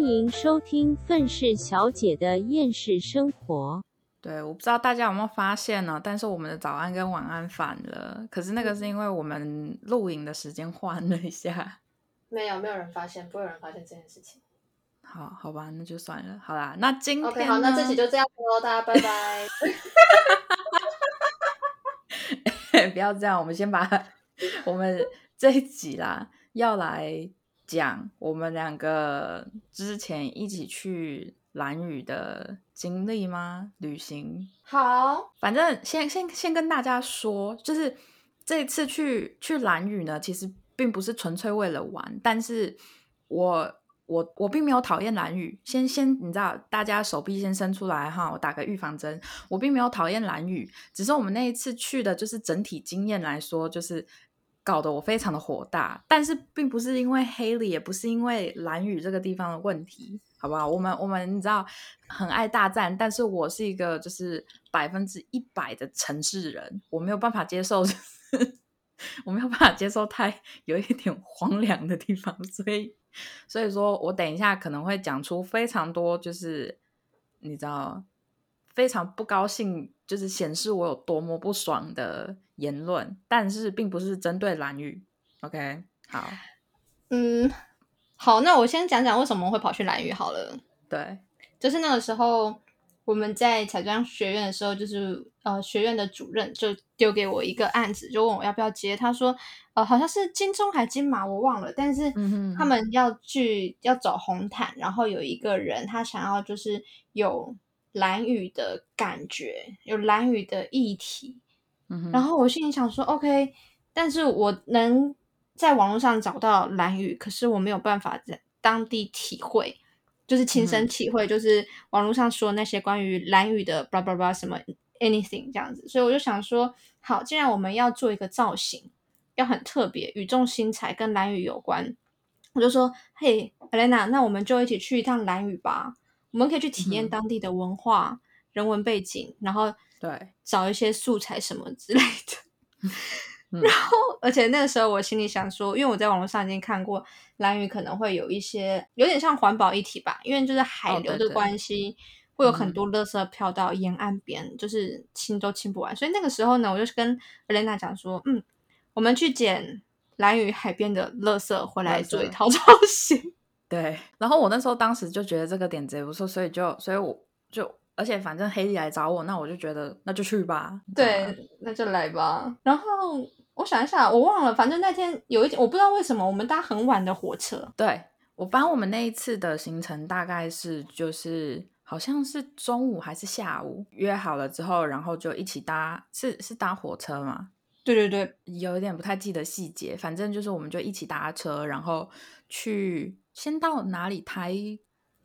欢迎收听愤世小姐的厌世生活。对，我不知道大家有没有发现呢？但是我们的早安跟晚安反了。可是那个是因为我们录影的时间换了一下。没有，没有人发现，不会有人发现这件事情。好好吧，那就算了。好啦，那今天 OK，好，那这期就这样喽，大家拜拜。不要这样，我们先把我们这一集啦，要来讲我们两个之前一起去蓝屿的经历吗？旅行？好，反正先先先跟大家说，就是这一次去去蓝屿呢，其实并不是纯粹为了玩，但是我。我我并没有讨厌蓝雨，先先你知道，大家手臂先伸出来哈，我打个预防针。我并没有讨厌蓝雨，只是我们那一次去的，就是整体经验来说，就是搞得我非常的火大。但是并不是因为黑里，也不是因为蓝雨这个地方的问题，好不好？我们我们你知道很爱大战，但是我是一个就是百分之一百的城市人，我没有办法接受，我没有办法接受太有一点荒凉的地方，所以。所以说我等一下可能会讲出非常多，就是你知道非常不高兴，就是显示我有多么不爽的言论，但是并不是针对蓝宇。OK，好，嗯，好，那我先讲讲为什么会跑去蓝宇好了。对，就是那个时候。我们在彩妆学院的时候，就是呃，学院的主任就丢给我一个案子，就问我要不要接。他说，呃，好像是金钟还金马，我忘了。但是他们要去要走红毯，然后有一个人他想要就是有蓝雨的感觉，有蓝雨的议题。然后我心里想说，OK，但是我能在网络上找到蓝雨，可是我没有办法在当地体会。就是亲身体会，就是网络上说那些关于蓝雨的 blah blah blah 什么 anything 这样子，所以我就想说，好，既然我们要做一个造型，要很特别，语重心长，跟蓝雨有关，我就说，嘿，Elena，那我们就一起去一趟蓝雨吧，我们可以去体验当地的文化、人文背景，然后对找一些素材什么之类的。然后，而且那个时候我心里想说，因为我在网络上已经看过蓝屿可能会有一些有点像环保议题吧，因为就是海流的关系，会有很多垃圾飘到沿岸边，就是清都清不完。所以那个时候呢，我就是跟 Elena 讲说，嗯，我们去捡蓝屿海边的垃圾回来做一套 造型。对。然后我那时候当时就觉得这个点子也不错，所以就，所以我就，而且反正黑弟来找我，那我就觉得那就去吧。对，那就来吧。然后。我想一下，我忘了。反正那天有一，我不知道为什么我们搭很晚的火车。对我，帮我们那一次的行程大概是就是好像是中午还是下午约好了之后，然后就一起搭，是是搭火车吗？对对对，有一点不太记得细节。反正就是我们就一起搭车，然后去先到哪里？台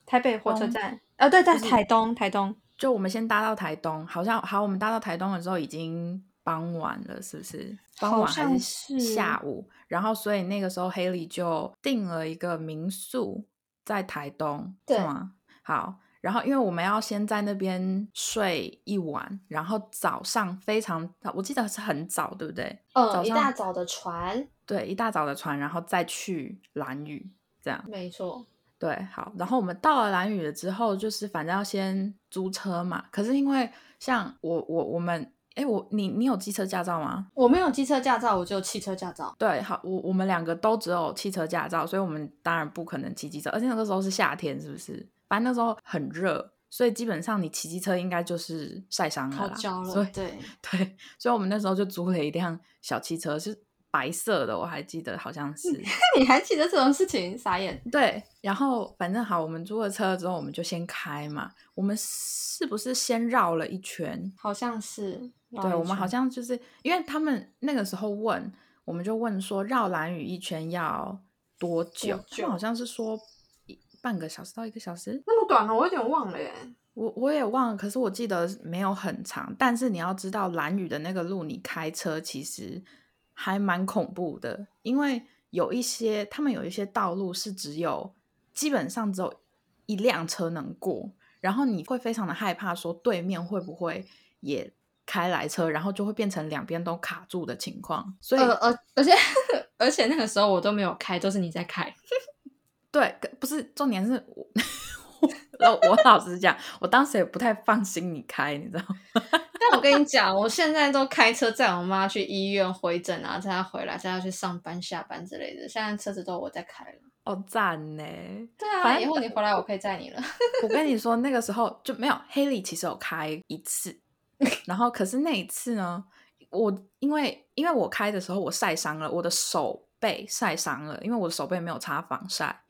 台北火车站。哦，对，在台东，台东。就我们先搭到台东，好像好，我们搭到台东的时候已经。傍晚了，是不是？傍晚还是下午？然后，所以那个时候，Haley 就订了一个民宿在台东，对吗？好，然后因为我们要先在那边睡一晚，然后早上非常，我记得是很早，对不对？嗯，一大早的船，对，一大早的船，然后再去蓝屿，这样。没错，对，好。然后我们到了蓝屿了之后，就是反正要先租车嘛。可是因为像我，我，我们。哎，我你你有机车驾照吗？我没有机车驾照，我只有汽车驾照。对，好，我我们两个都只有汽车驾照，所以我们当然不可能骑机车。而且那个时候是夏天，是不是？反正那时候很热，所以基本上你骑机车应该就是晒伤了啦。所以对 对，所以我们那时候就租了一辆小汽车，是白色的，我还记得好像 是。你还记得这种事情？傻眼。对，然后反正好，我们租了车之后，我们就先开嘛。我们是不是先绕了一圈？好像是。对，我们好像就是因为他们那个时候问，我们就问说绕蓝雨一圈要多久？就好像是说半个小时到一个小时，那么短了，我有点忘了耶。我我也忘了，可是我记得没有很长。但是你要知道，蓝雨的那个路，你开车其实还蛮恐怖的，因为有一些他们有一些道路是只有基本上只有一辆车能过，然后你会非常的害怕，说对面会不会也。开来车，然后就会变成两边都卡住的情况。所以，呃，而且而且那个时候我都没有开，都是你在开。对，不是重点是我，我我老实讲，我当时也不太放心你开，你知道吗？但我跟你讲，我现在都开车载我妈去医院回诊啊，载她回来，载她去上班、下班之类的。现在车子都我在开了。哦，赞呢！对啊，反正以后你回来我可以载你了。我跟你说，那个时候就没有黑莉，其实有开一次，然后可是那一次呢，我因为因为我开的时候我晒伤了，我的手背晒伤了，因为我的手背没有擦防晒，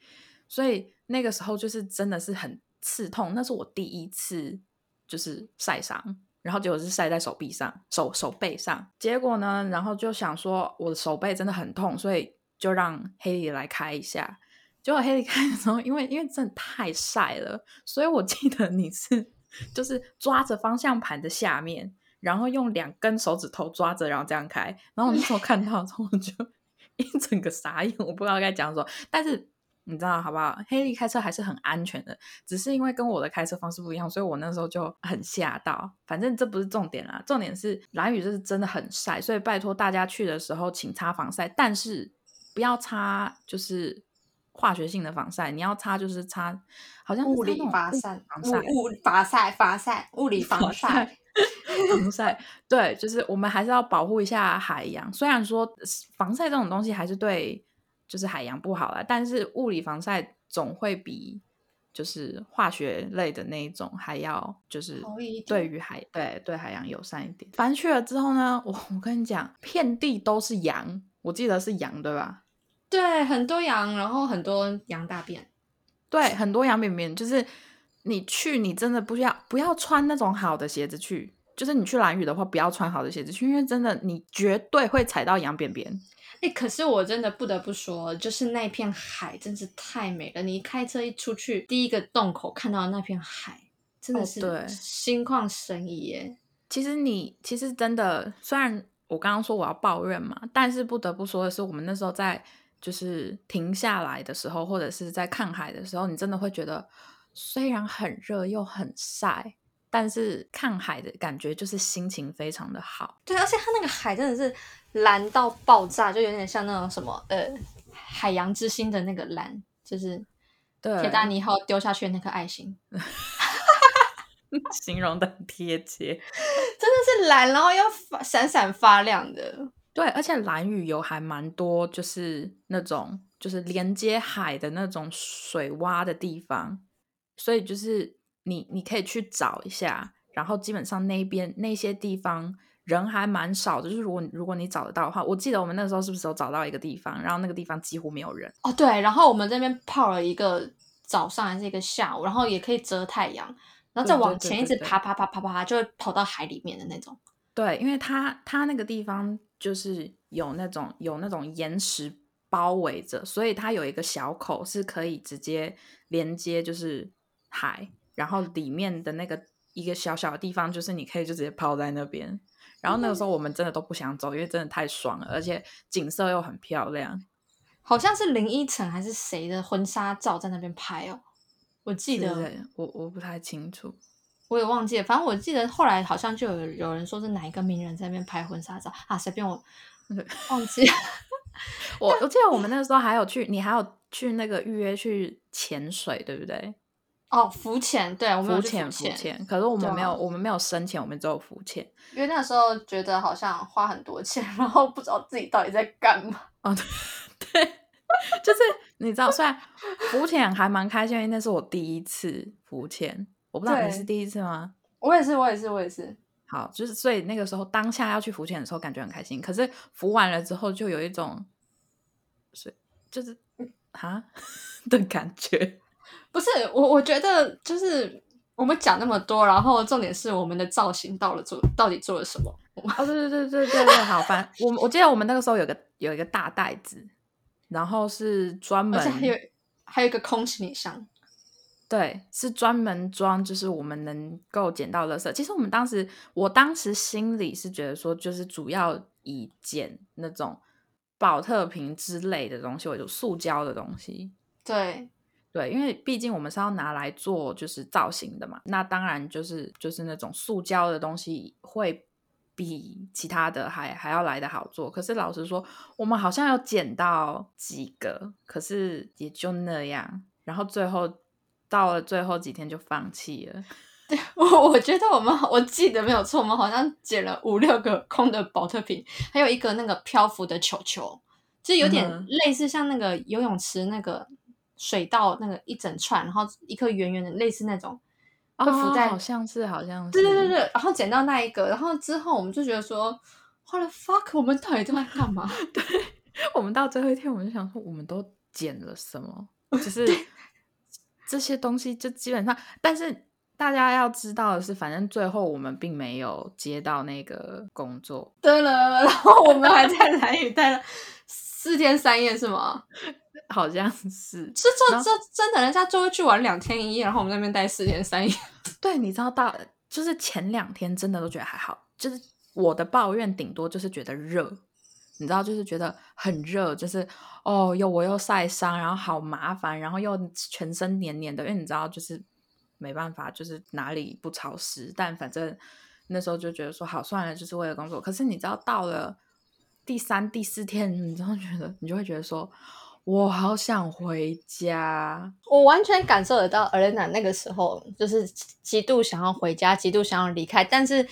所以那个时候就是真的是很刺痛。那是我第一次就是晒伤，然后结果是晒在手臂上、手手背上。结果呢，然后就想说我的手背真的很痛，所以就让黑莉来开一下。结果黑莉开的时候，因为因为真的太晒了，所以我记得你是就是抓着方向盘的下面，然后用两根手指头抓着，然后这样开。然后我那时候看到之后，我就 一整个傻眼，我不知道该讲什么。但是你知道好不好？黑莉开车还是很安全的，只是因为跟我的开车方式不一样，所以我那时候就很吓到。反正这不是重点啦，重点是蓝雨这是真的很晒，所以拜托大家去的时候请擦防晒，但是不要擦就是。化学性的防晒，你要擦就是擦，好像是物理防晒，防晒物物防晒防晒，物理 防晒。防晒，对，就是我们还是要保护一下海洋。虽然说防晒这种东西还是对，就是海洋不好啦，但是物理防晒总会比就是化学类的那一种还要就是好一点对于海对对海洋友善一点。反正去了之后呢，我我跟你讲，遍地都是羊，我记得是羊对吧？对，很多羊，然后很多羊大便。对，很多羊便便，就是你去，你真的不要不要穿那种好的鞋子去，就是你去蓝雨的话，不要穿好的鞋子去，因为真的你绝对会踩到羊便便。哎、可是我真的不得不说，就是那片海真是太美了。你一开车一出去，第一个洞口看到的那片海，真的哦是对心旷神怡耶。其实你其实真的，虽然我刚刚说我要抱怨嘛，但是不得不说的是，我们那时候在就是停下来的时候，或者是在看海的时候，你真的会觉得，虽然很热又很晒，但是看海的感觉就是心情非常的好。对，而且它那个海真的是蓝到爆炸，就有点像那种什么呃海洋之心的那个蓝，就是对，铁达尼号丢下去的那颗爱心，形容的很贴切。真的是蓝，然后又闪闪发亮的。对，而且蓝屿有还蛮多，就是那种就是连接海的那种水洼的地方，所以就是你你可以去找一下，然后基本上那边那些地方人还蛮少的，就是如果如果你找得到的话，我记得我们那时候是不是有找到一个地方，然后那个地方几乎没有人，哦，对，然后我们这边泡了一个早上还是一个下午，然后也可以遮太阳，然后再往前一直爬爬爬爬爬，就会跑到海里面的那种。对，因为它它那个地方就是有那种有那种岩石包围着，所以它有一个小口是可以直接连接就是海，然后里面的那个一个小小的地方，就是你可以就直接泡在那边。然后那个时候我们真的都不想走，因为真的太爽了，而且景色又很漂亮。好像是林依晨还是谁的婚纱照在那边拍哦，我记得我我不太清楚。我也忘记了，反正我记得后来好像就有有人说是哪一个名人在那边拍婚纱照啊，随便我 忘记了。我我记得我们那个时候还有去，你还有去那个预约去潜水，对不对？哦，浮潜，对，我们浮潜，浮浮潜。可是我们没有，我们没有深潜，我们只有浮潜。因为那时候觉得好像花很多钱，然后不知道自己到底在干嘛。哦，对，对就是你知道，虽然浮潜还蛮开心，因为那是我第一次浮潜，我不知道你是第一次吗？我也是，我也是，我也是。好，就是所以那个时候当下要去浮潜的时候，感觉很开心。可是浮完了之后，就有一种是就是啊 的感觉。不是我，我觉得就是我们讲那么多，然后重点是我们的造型到了做到底做了什么？哦，对对对对对对，好，烦我我记得我们那个时候有个有一个大袋子，然后是专门而且还有还有一个空行李箱，对，是专门装，就是我们能够捡到垃圾。其实我们当时，我当时心里是觉得说，就是主要以捡那种保特瓶之类的东西为主，塑胶的东西。对，对，因为毕竟我们是要拿来做就是造型的嘛，那当然就是就是那种塑胶的东西会比其他的还还要来的好做。可是老实说，我们好像有捡到几个，可是也就那样。然后最后到了最后几天就放弃了。我我觉得我们我记得没有错，我们好像捡了五六个空的保特瓶，还有一个那个漂浮的球球，就有点嗯类似像那个游泳池那个水稻那个一整串，然后一颗圆圆的，类似那种会浮在哦好像是，好像是，对对对对，然后捡到那一个，然后之后我们就觉得说，What the fuck，我们到底都在干嘛？对我们到最后一天，我们就想说，我们都捡了什么？就 是这些东西，就基本上，但是大家要知道的是，反正最后我们并没有接到那个工作，对了，然后我们还在蓝屿待了四天三夜，是吗？好像是。是这这真的，人家就会去玩两天一夜，然后我们那边待四天三夜。对，你知道到就是前两天真的都觉得还好，就是我的抱怨顶多就是觉得热，你知道，就是觉得很热，就是哦，又我又晒伤，然后好麻烦，然后又全身黏黏的，因为你知道，就是没办法，就是哪里不潮湿，但反正那时候就觉得说好算了，就是为了工作。可是你知道，到了第三、第四天，你就会觉得你就会觉得说，我好想回家。我完全感受得到 Elena 那个时候就是极度想要回家，极度想要离开，但是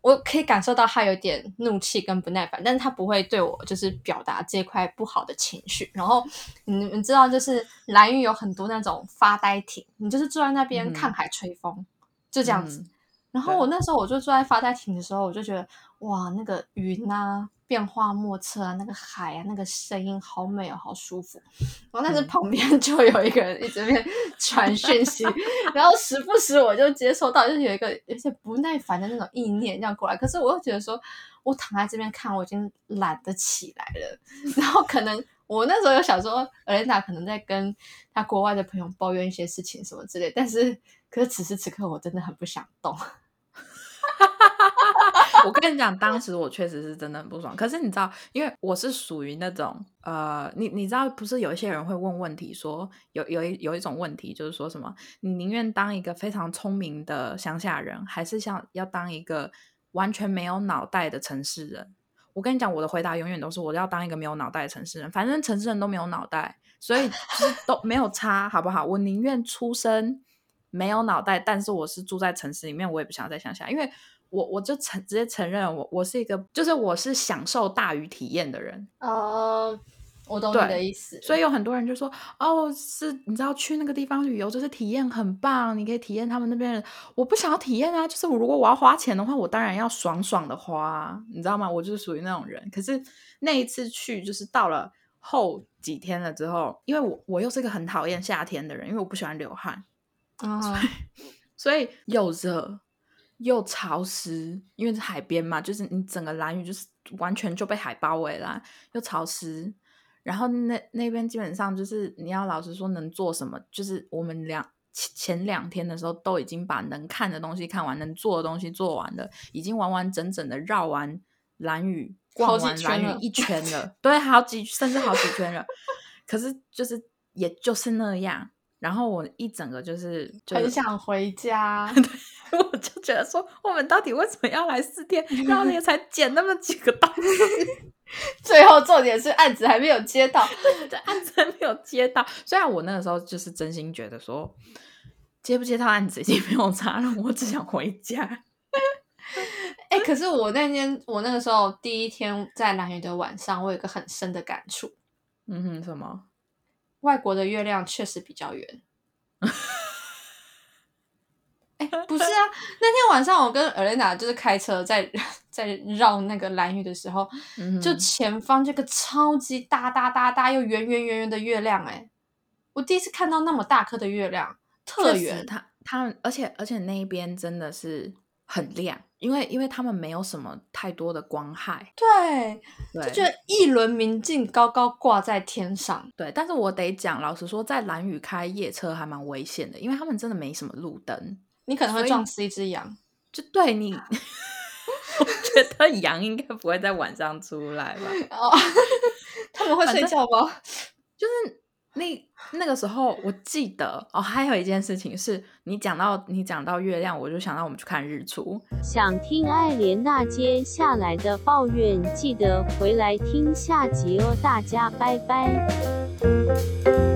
我可以感受到他有点怒气跟不耐烦，但是他不会对我就是表达这块不好的情绪。然后你们知道，就是蓝屿有很多那种发呆亭，你就是坐在那边嗯看海吹风，就这样子。嗯然后我那时候我就坐在发呆亭的时候，我就觉得哇，那个云啊，变化莫测啊，那个海啊，那个声音好美哦，好舒服。然后但是嗯旁边就有一个人一直在传讯息，然后时不时我就接收到，就是有一个有些不耐烦的那种意念这样过来。可是我又觉得说，我躺在这边看，我已经懒得起来了。然后可能我那时候有想说，Elena 可能在跟他国外的朋友抱怨一些事情什么之类，但是可是此时此刻我真的很不想动。我跟你讲，当时我确实是真的很不爽。可是你知道，因为我是属于那种呃，你你知道，不是有一些人会问问题说，有有一有一种问题就是说什么，你宁愿当一个非常聪明的乡下人，还是像要当一个完全没有脑袋的城市人？我跟你讲，我的回答永远都是我要当一个没有脑袋的城市人，反正城市人都没有脑袋，所以就是都没有差，好不好？我宁愿出生没有脑袋，但是我是住在城市里面，我也不想在乡下，因为我我就承直接承认我我是一个，就是我是享受大于体验的人，哦，我懂你的意思。所以有很多人就说，哦，是你知道去那个地方旅游就是体验很棒，你可以体验他们那边的。我不想要体验啊，就是我如果我要花钱的话，我当然要爽爽的花啊，你知道吗？我就是属于那种人。可是那一次去，就是到了后几天了之后，因为我我又是一个很讨厌夏天的人，因为我不喜欢流汗，嗯，所以有热又潮湿，因为是海边嘛，就是你整个蓝屿就是完全就被海包围啦，又潮湿。然后那那边基本上就是你要老实说能做什么，就是我们两前前两天的时候都已经把能看的东西看完，能做的东西做完了，已经完完整整的绕完蓝屿，逛完圈了蓝屿一圈了，对，好几甚至好几圈了。可是就是也就是那样，然后我一整个就是就很想回家。我就觉得说，我们到底为什么要来四天，然后也才捡那么几个东西，最后重点是案子还没有接到，这案子还没有接到。虽然我那个时候就是真心觉得说，接不接到案子已经没有差了，我只想回家。哎、可是我那天我那个时候第一天在蓝屿的晚上，我有一个很深的感触，嗯哼，什么？外国的月亮确实比较圆。哎、不是啊，那天晚上我跟 Elena 就是开车在 在绕那个蓝屿的时候，嗯就前方这个超级大大大大又圆圆圆圆的月亮、哎，我第一次看到那么大颗的月亮，特圆。他他们，而且而且那一边真的是很亮，因为因为他们没有什么太多的光害，对，对，就觉得一轮明镜高高挂在天上。对。但是我得讲，老实说，在蓝雨开夜车还蛮危险的，因为他们真的没什么路灯。你可能会撞死一只羊。就对你，我觉得羊应该不会在晚上出来吧？哦，他们会睡觉吗？就是那那个时候，我记得哦，还有一件事情是你讲到你讲到月亮，我就想到我们去看日出。想听爱莲娜接下来的抱怨，记得回来听下集哦，大家拜拜。